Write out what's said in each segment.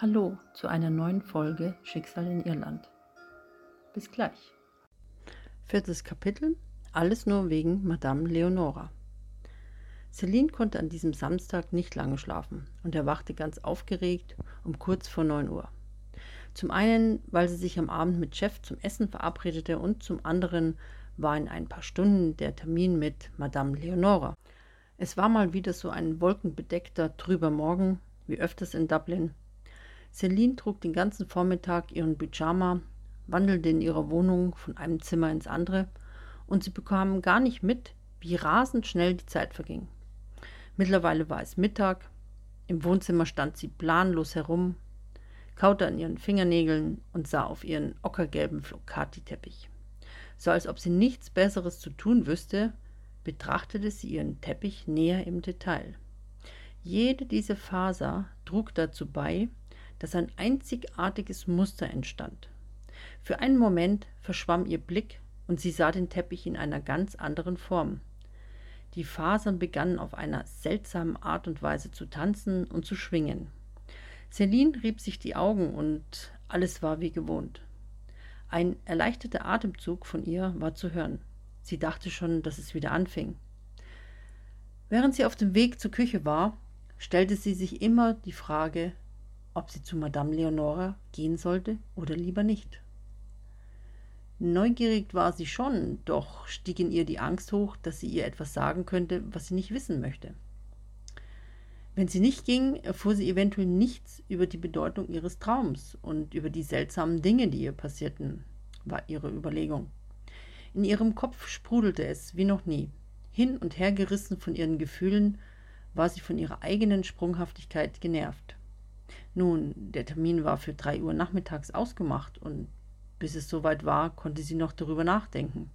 Hallo zu einer neuen Folge Schicksal in Irland. Bis gleich. Viertes Kapitel. Alles nur wegen Madame Leonora. Celine konnte an diesem Samstag nicht lange schlafen und erwachte ganz aufgeregt um kurz vor 9 Uhr. Zum einen, weil sie sich am Abend mit Chef zum Essen verabredete und zum anderen war in ein paar Stunden der Termin mit Madame Leonora. Es war mal wieder so ein wolkenbedeckter, trüber Morgen, wie öfters in Dublin, Celine trug den ganzen Vormittag ihren Pyjama, wandelte in ihrer Wohnung von einem Zimmer ins andere und sie bekamen gar nicht mit, wie rasend schnell die Zeit verging. Mittlerweile war es Mittag, im Wohnzimmer stand sie planlos herum, kaute an ihren Fingernägeln und sah auf ihren ockergelben Flocati-Teppich. So als ob sie nichts Besseres zu tun wüsste, betrachtete sie ihren Teppich näher im Detail. Jede dieser Faser trug dazu bei, dass ein einzigartiges Muster entstand. Für einen Moment verschwamm ihr Blick und sie sah den Teppich in einer ganz anderen Form. Die Fasern begannen auf einer seltsamen Art und Weise zu tanzen und zu schwingen. Celine rieb sich die Augen und alles war wie gewohnt. Ein erleichterter Atemzug von ihr war zu hören. Sie dachte schon, dass es wieder anfing. Während sie auf dem Weg zur Küche war, stellte sie sich immer die Frage, ob sie zu Madame Leonora gehen sollte oder lieber nicht. Neugierig war sie schon, doch stieg in ihr die Angst hoch, dass sie ihr etwas sagen könnte, was sie nicht wissen möchte. Wenn sie nicht ging, erfuhr sie eventuell nichts über die Bedeutung ihres Traums und über die seltsamen Dinge, die ihr passierten, war ihre Überlegung. In ihrem Kopf sprudelte es wie noch nie. Hin und her gerissen von ihren Gefühlen, war sie von ihrer eigenen Sprunghaftigkeit genervt. Nun, der Termin war für drei Uhr nachmittags ausgemacht und bis es soweit war, konnte sie noch darüber nachdenken.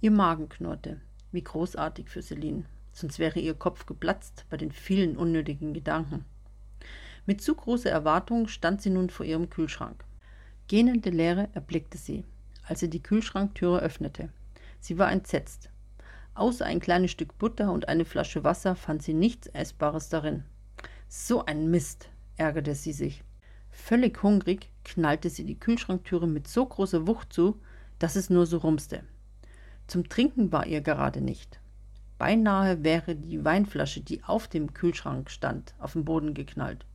Ihr Magen knurrte. Wie großartig für Celine. Sonst wäre ihr Kopf geplatzt bei den vielen unnötigen Gedanken. Mit zu großer Erwartung stand sie nun vor ihrem Kühlschrank. Gähnende Leere erblickte sie, als sie die Kühlschranktüre öffnete. Sie war entsetzt. Außer ein kleines Stück Butter und eine Flasche Wasser fand sie nichts Essbares darin. So ein Mist, ärgerte sie sich. Völlig hungrig knallte sie die Kühlschranktüre mit so großer Wucht zu, dass es nur so rumste. Zum Trinken war ihr gerade nicht. Beinahe wäre die Weinflasche, die auf dem Kühlschrank stand, auf den Boden geknallt.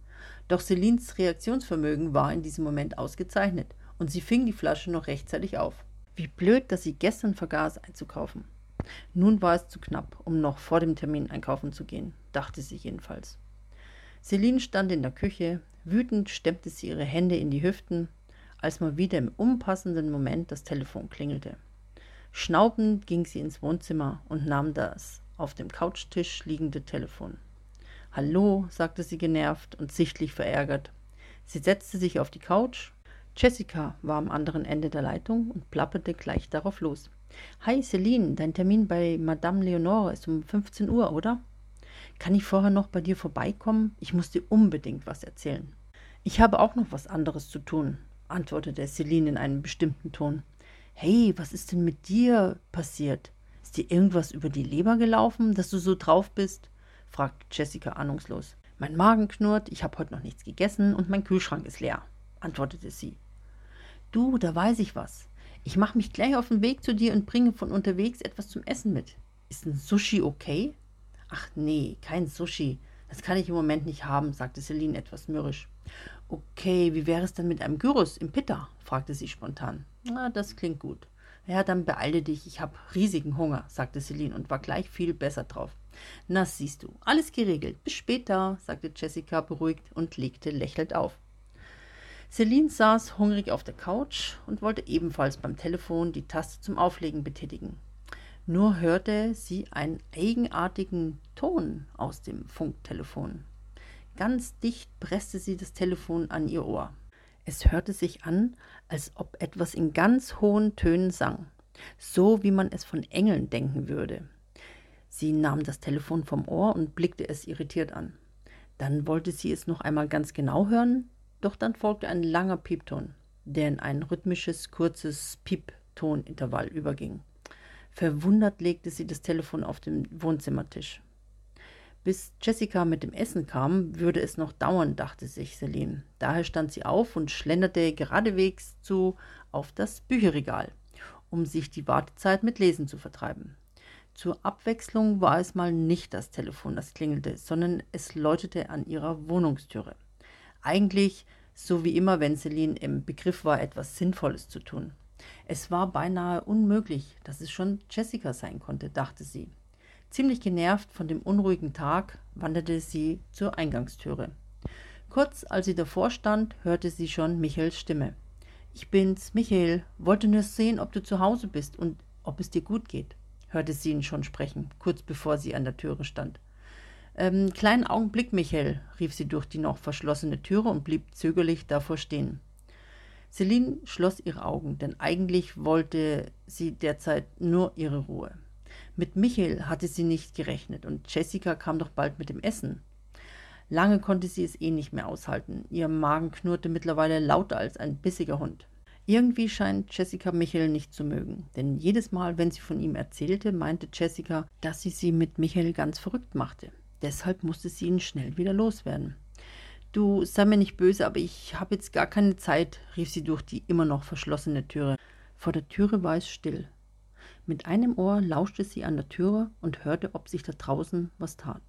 Doch Celines Reaktionsvermögen war in diesem Moment ausgezeichnet und sie fing die Flasche noch rechtzeitig auf. Wie blöd, dass sie gestern vergaß einzukaufen. Nun war es zu knapp, um noch vor dem Termin einkaufen zu gehen, dachte sie jedenfalls. Celine stand in der Küche, wütend stemmte sie ihre Hände in die Hüften, als mal wieder im unpassenden Moment das Telefon klingelte. Schnaubend ging sie ins Wohnzimmer und nahm das auf dem Couchtisch liegende Telefon. Hallo, sagte sie genervt und sichtlich verärgert. Sie setzte sich auf die Couch. Jessica war am anderen Ende der Leitung und plapperte gleich darauf los. Hi Celine, dein Termin bei Madame Leonore ist um 15 Uhr, oder? Kann ich vorher noch bei dir vorbeikommen? Ich muss dir unbedingt was erzählen. Ich habe auch noch was anderes zu tun, antwortete Celine in einem bestimmten Ton. Hey, was ist denn mit dir passiert? Ist dir irgendwas über die Leber gelaufen, dass du so drauf bist? fragte Jessica ahnungslos. Mein Magen knurrt, ich habe heute noch nichts gegessen und mein Kühlschrank ist leer, antwortete sie. Du, da weiß ich was. Ich mache mich gleich auf den Weg zu dir und bringe von unterwegs etwas zum Essen mit. Ist ein Sushi okay? Ach nee, kein Sushi. Das kann ich im Moment nicht haben, sagte Celine etwas mürrisch. Okay, wie wäre es denn mit einem Gyros im Pitta? fragte sie spontan. Na, das klingt gut. Ja, dann beeile dich, ich habe riesigen Hunger, sagte Celine und war gleich viel besser drauf. Na, siehst du, alles geregelt. Bis später, sagte Jessica beruhigt und legte lächelnd auf. Celine saß hungrig auf der Couch und wollte ebenfalls beim Telefon die Taste zum Auflegen betätigen. Nur hörte sie einen eigenartigen Ton aus dem Funktelefon. Ganz dicht presste sie das Telefon an ihr Ohr. Es hörte sich an, als ob etwas in ganz hohen Tönen sang, so wie man es von Engeln denken würde. Sie nahm das Telefon vom Ohr und blickte es irritiert an. Dann wollte sie es noch einmal ganz genau hören, doch dann folgte ein langer Piepton, der in ein rhythmisches, kurzes Pieptonintervall überging. Verwundert legte sie das Telefon auf den Wohnzimmertisch. Bis Jessica mit dem Essen kam, würde es noch dauern, dachte sich Celine. Daher stand sie auf und schlenderte geradewegs zu auf das Bücherregal, um sich die Wartezeit mit Lesen zu vertreiben. Zur Abwechslung war es mal nicht das Telefon, das klingelte, sondern es läutete an ihrer Wohnungstüre. Eigentlich so wie immer, wenn Celine im Begriff war, etwas Sinnvolles zu tun. Es war beinahe unmöglich, dass es schon Jessica sein konnte, dachte sie. Ziemlich genervt von dem unruhigen Tag wanderte sie zur Eingangstüre. Kurz als sie davor stand, hörte sie schon Michaels Stimme. Ich bin's, Michael, wollte nur sehen, ob du zu Hause bist und ob es dir gut geht, hörte sie ihn schon sprechen, kurz bevor sie an der Türe stand. Ähm, kleinen Augenblick, Michael, rief sie durch die noch verschlossene Türe und blieb zögerlich davor stehen. Celine schloss ihre Augen, denn eigentlich wollte sie derzeit nur ihre Ruhe. Mit Michael hatte sie nicht gerechnet und Jessica kam doch bald mit dem Essen. Lange konnte sie es eh nicht mehr aushalten. Ihr Magen knurrte mittlerweile lauter als ein bissiger Hund. Irgendwie scheint Jessica Michael nicht zu mögen, denn jedes Mal, wenn sie von ihm erzählte, meinte Jessica, dass sie sie mit Michael ganz verrückt machte. Deshalb musste sie ihn schnell wieder loswerden. Du sei mir nicht böse, aber ich habe jetzt gar keine Zeit, rief sie durch die immer noch verschlossene Türe. Vor der Türe war es still. Mit einem Ohr lauschte sie an der Türe und hörte, ob sich da draußen was tat.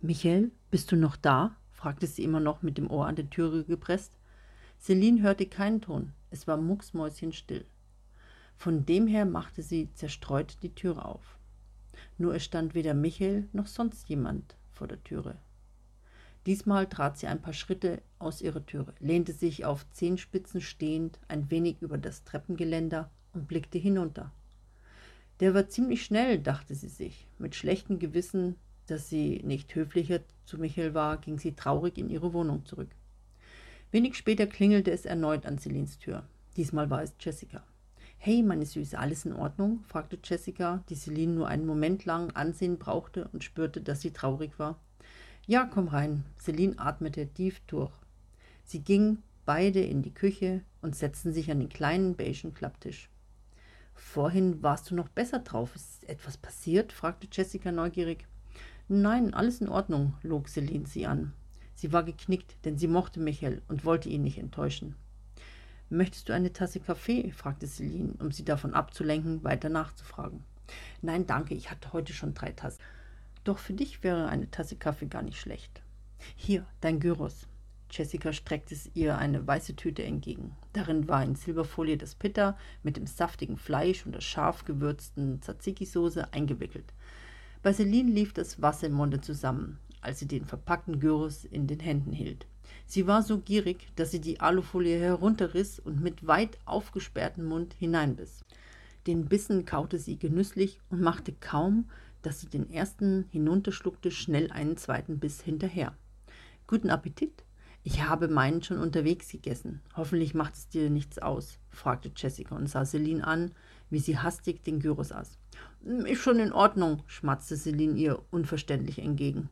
Michael, bist du noch da? fragte sie immer noch mit dem Ohr an die Türe gepresst. Celine hörte keinen Ton. Es war mucksmäuschenstill. Von dem her machte sie zerstreut die Türe auf. Nur es stand weder Michael noch sonst jemand vor der Türe. Diesmal trat sie ein paar Schritte aus ihrer Türe, lehnte sich auf Zehenspitzen stehend ein wenig über das Treppengeländer und blickte hinunter. Der war ziemlich schnell, dachte sie sich. Mit schlechtem Gewissen, dass sie nicht höflicher zu Michael war, ging sie traurig in ihre Wohnung zurück. Wenig später klingelte es erneut an Celines Tür. Diesmal war es Jessica. Hey, meine Süße, alles in Ordnung? fragte Jessica, die Celine nur einen Moment lang ansehen brauchte und spürte, dass sie traurig war. Ja, komm rein. Celine atmete tief durch. Sie ging beide in die Küche und setzten sich an den kleinen beigen Klapptisch. Vorhin warst du noch besser drauf. Ist etwas passiert? fragte Jessica neugierig. Nein, alles in Ordnung, log Celine sie an. Sie war geknickt, denn sie mochte Michael und wollte ihn nicht enttäuschen. Möchtest du eine Tasse Kaffee? fragte Celine, um sie davon abzulenken, weiter nachzufragen. Nein, danke, ich hatte heute schon drei Tassen. Doch für dich wäre eine Tasse Kaffee gar nicht schlecht. Hier, dein Gyros. Jessica streckte ihr eine weiße Tüte entgegen. Darin war in Silberfolie das Pitta mit dem saftigen Fleisch und der scharf gewürzten Tzatziki-Soße eingewickelt. Bei Celine lief das Wasser im Munde zusammen, als sie den verpackten Gyros in den Händen hielt. Sie war so gierig, dass sie die Alufolie herunterriss und mit weit aufgesperrtem Mund hineinbiss. Den Bissen kaute sie genüsslich und machte kaum, dass sie den ersten hinunterschluckte, schnell einen zweiten Biss hinterher. Guten Appetit! Ich habe meinen schon unterwegs gegessen. Hoffentlich macht es dir nichts aus, fragte Jessica und sah Celine an, wie sie hastig den Gyros aß. Ist schon in Ordnung, schmatzte Celine ihr unverständlich entgegen.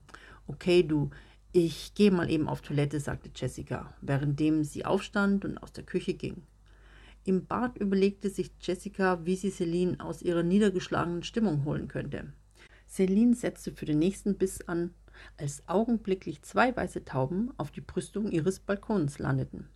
Okay, du, ich gehe mal eben auf Toilette, sagte Jessica, währenddem sie aufstand und aus der Küche ging. Im Bad überlegte sich Jessica, wie sie Celine aus ihrer niedergeschlagenen Stimmung holen könnte. Celine setzte für den nächsten Biss an, als augenblicklich zwei weiße Tauben auf die Brüstung ihres Balkons landeten.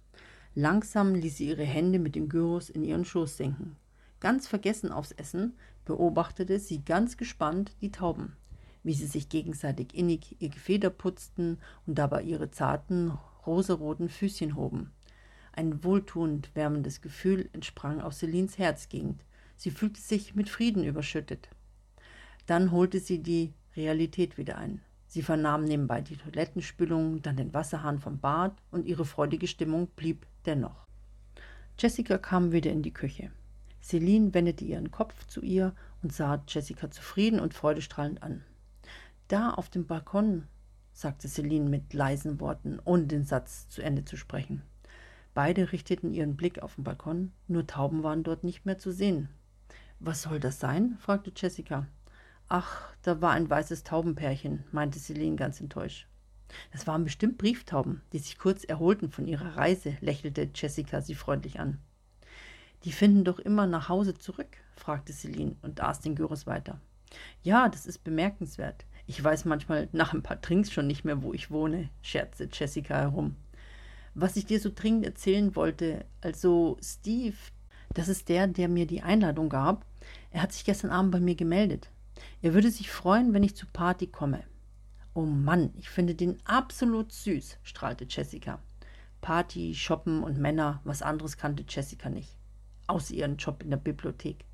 Langsam ließ sie ihre Hände mit dem Gyros in ihren Schoß senken. Ganz vergessen aufs Essen beobachtete sie ganz gespannt die Tauben wie sie sich gegenseitig innig ihr Gefeder putzten und dabei ihre zarten, rosaroten Füßchen hoben. Ein wohltuend wärmendes Gefühl entsprang aus Celines Herzgegend. Sie fühlte sich mit Frieden überschüttet. Dann holte sie die Realität wieder ein. Sie vernahm nebenbei die Toilettenspülung, dann den Wasserhahn vom Bad und ihre freudige Stimmung blieb dennoch. Jessica kam wieder in die Küche. Celine wendete ihren Kopf zu ihr und sah Jessica zufrieden und freudestrahlend an. Da auf dem Balkon, sagte Celine mit leisen Worten, ohne den Satz zu Ende zu sprechen. Beide richteten ihren Blick auf den Balkon, nur Tauben waren dort nicht mehr zu sehen. Was soll das sein? fragte Jessica. Ach, da war ein weißes Taubenpärchen, meinte Celine ganz enttäuscht. Das waren bestimmt Brieftauben, die sich kurz erholten von ihrer Reise, lächelte Jessica sie freundlich an. Die finden doch immer nach Hause zurück, fragte Celine und aß den Gyros weiter. Ja, das ist bemerkenswert. Ich weiß manchmal nach ein paar Trinks schon nicht mehr, wo ich wohne, scherzte Jessica herum. Was ich dir so dringend erzählen wollte, also Steve, das ist der, der mir die Einladung gab, er hat sich gestern Abend bei mir gemeldet. Er würde sich freuen, wenn ich zur Party komme. Oh Mann, ich finde den absolut süß, strahlte Jessica. Party, Shoppen und Männer, was anderes kannte Jessica nicht. Außer ihren Job in der Bibliothek.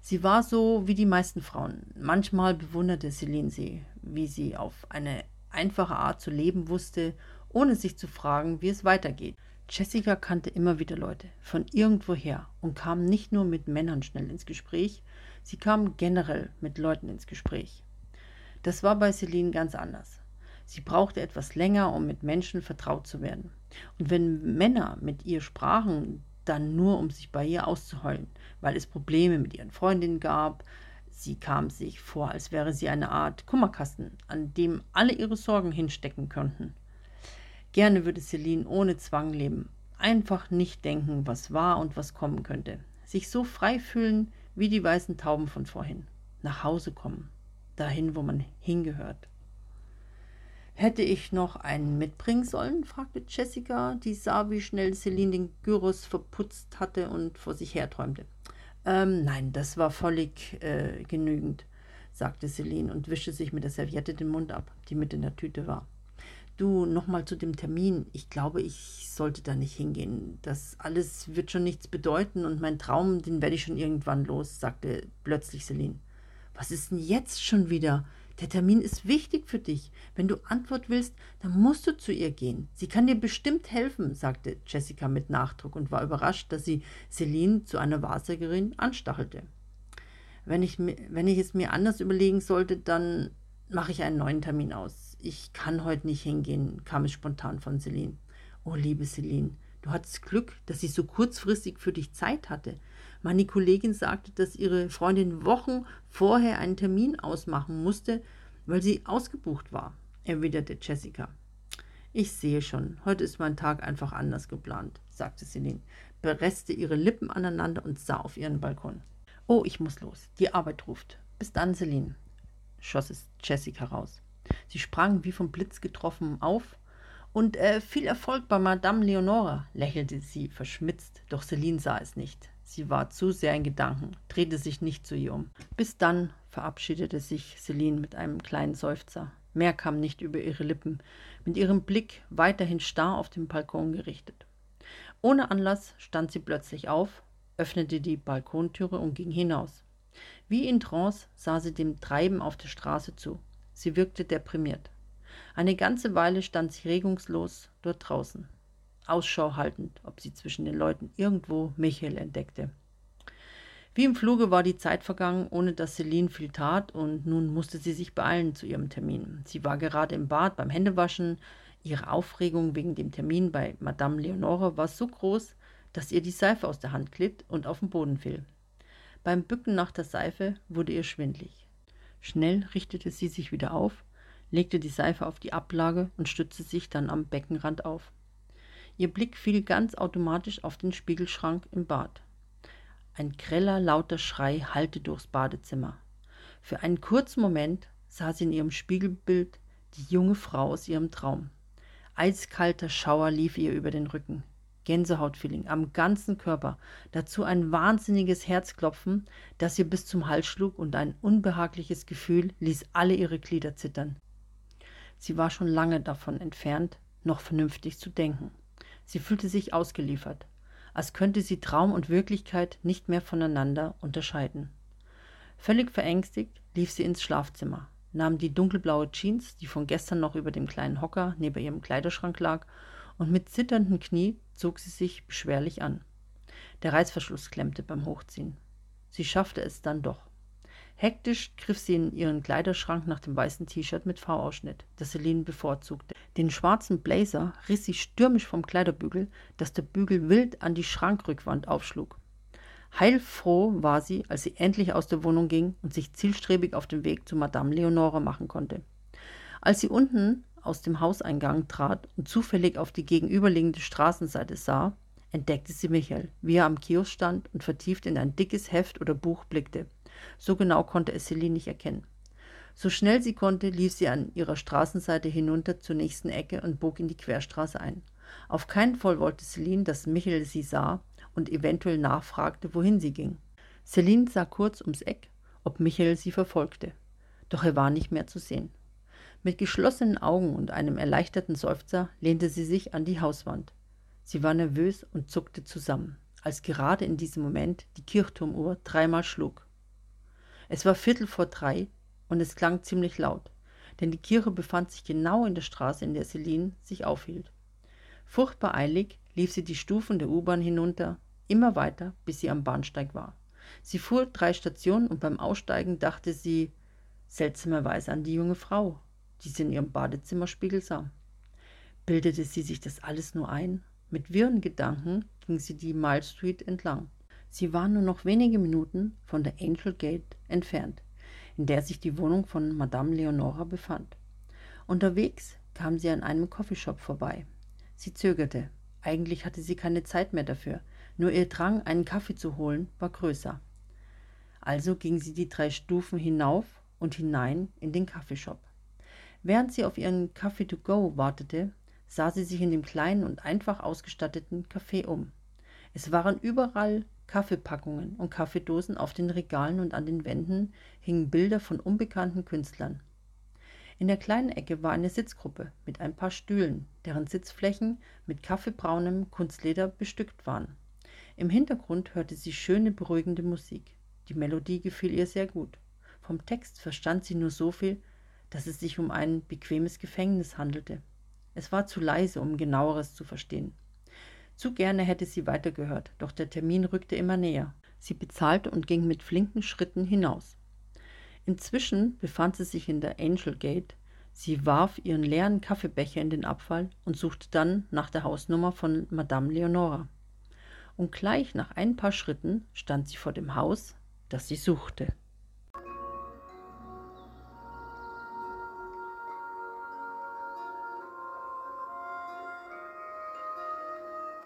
Sie war so wie die meisten Frauen. Manchmal bewunderte Celine sie, wie sie auf eine einfache Art zu leben wusste, ohne sich zu fragen, wie es weitergeht. Jessica kannte immer wieder Leute von irgendwoher und kam nicht nur mit Männern schnell ins Gespräch, sie kam generell mit Leuten ins Gespräch. Das war bei Celine ganz anders. Sie brauchte etwas länger, um mit Menschen vertraut zu werden. Und wenn Männer mit ihr sprachen, dann nur, um sich bei ihr auszuheulen, weil es Probleme mit ihren Freundinnen gab. Sie kam sich vor, als wäre sie eine Art Kummerkasten, an dem alle ihre Sorgen hinstecken könnten. Gerne würde Celine ohne Zwang leben, einfach nicht denken, was war und was kommen könnte, sich so frei fühlen wie die weißen Tauben von vorhin, nach Hause kommen, dahin, wo man hingehört. Hätte ich noch einen mitbringen sollen? fragte Jessica, die sah, wie schnell Celine den Gyros verputzt hatte und vor sich herträumte. Ähm, nein, das war völlig äh, genügend, sagte Celine und wischte sich mit der Serviette den Mund ab, die mit in der Tüte war. Du, nochmal zu dem Termin. Ich glaube, ich sollte da nicht hingehen. Das alles wird schon nichts bedeuten und mein Traum, den werde ich schon irgendwann los, sagte plötzlich Celine. Was ist denn jetzt schon wieder? Der Termin ist wichtig für dich. Wenn du Antwort willst, dann musst du zu ihr gehen. Sie kann dir bestimmt helfen, sagte Jessica mit Nachdruck und war überrascht, dass sie Celine zu einer Wahrsagerin anstachelte. Wenn ich, wenn ich es mir anders überlegen sollte, dann mache ich einen neuen Termin aus. Ich kann heute nicht hingehen, kam es spontan von Celine. Oh, liebe Celine, du hattest Glück, dass sie so kurzfristig für dich Zeit hatte. Meine Kollegin sagte, dass ihre Freundin Wochen vorher einen Termin ausmachen musste, weil sie ausgebucht war, erwiderte Jessica. Ich sehe schon, heute ist mein Tag einfach anders geplant, sagte Celine, presste ihre Lippen aneinander und sah auf ihren Balkon. Oh, ich muss los. Die Arbeit ruft. Bis dann, Celine, schoss es Jessica raus. Sie sprang wie vom Blitz getroffen auf. Und äh, viel Erfolg bei Madame Leonora, lächelte sie verschmitzt, doch Celine sah es nicht. Sie war zu sehr in Gedanken, drehte sich nicht zu ihr um. Bis dann verabschiedete sich Celine mit einem kleinen Seufzer. Mehr kam nicht über ihre Lippen, mit ihrem Blick weiterhin starr auf den Balkon gerichtet. Ohne Anlass stand sie plötzlich auf, öffnete die Balkontüre und ging hinaus. Wie in Trance sah sie dem Treiben auf der Straße zu. Sie wirkte deprimiert. Eine ganze Weile stand sie regungslos dort draußen. Ausschau haltend, ob sie zwischen den Leuten irgendwo Michael entdeckte. Wie im Fluge war die Zeit vergangen, ohne dass Celine viel tat, und nun musste sie sich beeilen zu ihrem Termin. Sie war gerade im Bad beim Händewaschen. Ihre Aufregung wegen dem Termin bei Madame Leonore war so groß, dass ihr die Seife aus der Hand glitt und auf den Boden fiel. Beim Bücken nach der Seife wurde ihr schwindlig. Schnell richtete sie sich wieder auf, legte die Seife auf die Ablage und stützte sich dann am Beckenrand auf. Ihr Blick fiel ganz automatisch auf den Spiegelschrank im Bad. Ein greller, lauter Schrei hallte durchs Badezimmer. Für einen kurzen Moment sah sie in ihrem Spiegelbild die junge Frau aus ihrem Traum. Eiskalter Schauer lief ihr über den Rücken. Gänsehautfeeling am ganzen Körper, dazu ein wahnsinniges Herzklopfen, das ihr bis zum Hals schlug und ein unbehagliches Gefühl ließ alle ihre Glieder zittern. Sie war schon lange davon entfernt, noch vernünftig zu denken. Sie fühlte sich ausgeliefert, als könnte sie Traum und Wirklichkeit nicht mehr voneinander unterscheiden. Völlig verängstigt lief sie ins Schlafzimmer, nahm die dunkelblaue Jeans, die von gestern noch über dem kleinen Hocker neben ihrem Kleiderschrank lag, und mit zitternden Knie zog sie sich beschwerlich an. Der Reißverschluss klemmte beim Hochziehen. Sie schaffte es dann doch. Hektisch griff sie in ihren Kleiderschrank nach dem weißen T-Shirt mit V-Ausschnitt, das Celine bevorzugte. Den schwarzen Blazer riss sie stürmisch vom Kleiderbügel, dass der Bügel wild an die Schrankrückwand aufschlug. Heilfroh war sie, als sie endlich aus der Wohnung ging und sich zielstrebig auf den Weg zu Madame Leonore machen konnte. Als sie unten aus dem Hauseingang trat und zufällig auf die gegenüberliegende Straßenseite sah, entdeckte sie Michael, wie er am Kiosk stand und vertieft in ein dickes Heft oder Buch blickte. So genau konnte es Celine nicht erkennen. So schnell sie konnte, lief sie an ihrer Straßenseite hinunter zur nächsten Ecke und bog in die Querstraße ein. Auf keinen Fall wollte Celine, dass Michael sie sah und eventuell nachfragte, wohin sie ging. Celine sah kurz ums Eck, ob Michael sie verfolgte. Doch er war nicht mehr zu sehen. Mit geschlossenen Augen und einem erleichterten Seufzer lehnte sie sich an die Hauswand. Sie war nervös und zuckte zusammen, als gerade in diesem Moment die Kirchturmuhr dreimal schlug. Es war Viertel vor drei und es klang ziemlich laut, denn die Kirche befand sich genau in der Straße, in der Celine sich aufhielt. Furchtbar eilig lief sie die Stufen der U-Bahn hinunter, immer weiter, bis sie am Bahnsteig war. Sie fuhr drei Stationen und beim Aussteigen dachte sie seltsamerweise an die junge Frau, die sie in ihrem Badezimmerspiegel sah. Bildete sie sich das alles nur ein? Mit wirren Gedanken ging sie die Mile Street entlang. Sie war nur noch wenige Minuten von der Angel Gate entfernt in der sich die Wohnung von Madame Leonora befand. Unterwegs kam sie an einem Coffeeshop vorbei. Sie zögerte. Eigentlich hatte sie keine Zeit mehr dafür, nur ihr Drang, einen Kaffee zu holen, war größer. Also ging sie die drei Stufen hinauf und hinein in den Kaffeeshop. Während sie auf ihren Kaffee to go wartete, sah sie sich in dem kleinen und einfach ausgestatteten Café um. Es waren überall Kaffeepackungen und Kaffeedosen auf den Regalen und an den Wänden hingen Bilder von unbekannten Künstlern. In der kleinen Ecke war eine Sitzgruppe mit ein paar Stühlen, deren Sitzflächen mit kaffeebraunem Kunstleder bestückt waren. Im Hintergrund hörte sie schöne, beruhigende Musik. Die Melodie gefiel ihr sehr gut. Vom Text verstand sie nur so viel, dass es sich um ein bequemes Gefängnis handelte. Es war zu leise, um genaueres zu verstehen. Zu gerne hätte sie weitergehört, doch der Termin rückte immer näher. Sie bezahlte und ging mit flinken Schritten hinaus. Inzwischen befand sie sich in der Angel Gate. Sie warf ihren leeren Kaffeebecher in den Abfall und suchte dann nach der Hausnummer von Madame Leonora. Und gleich nach ein paar Schritten stand sie vor dem Haus, das sie suchte.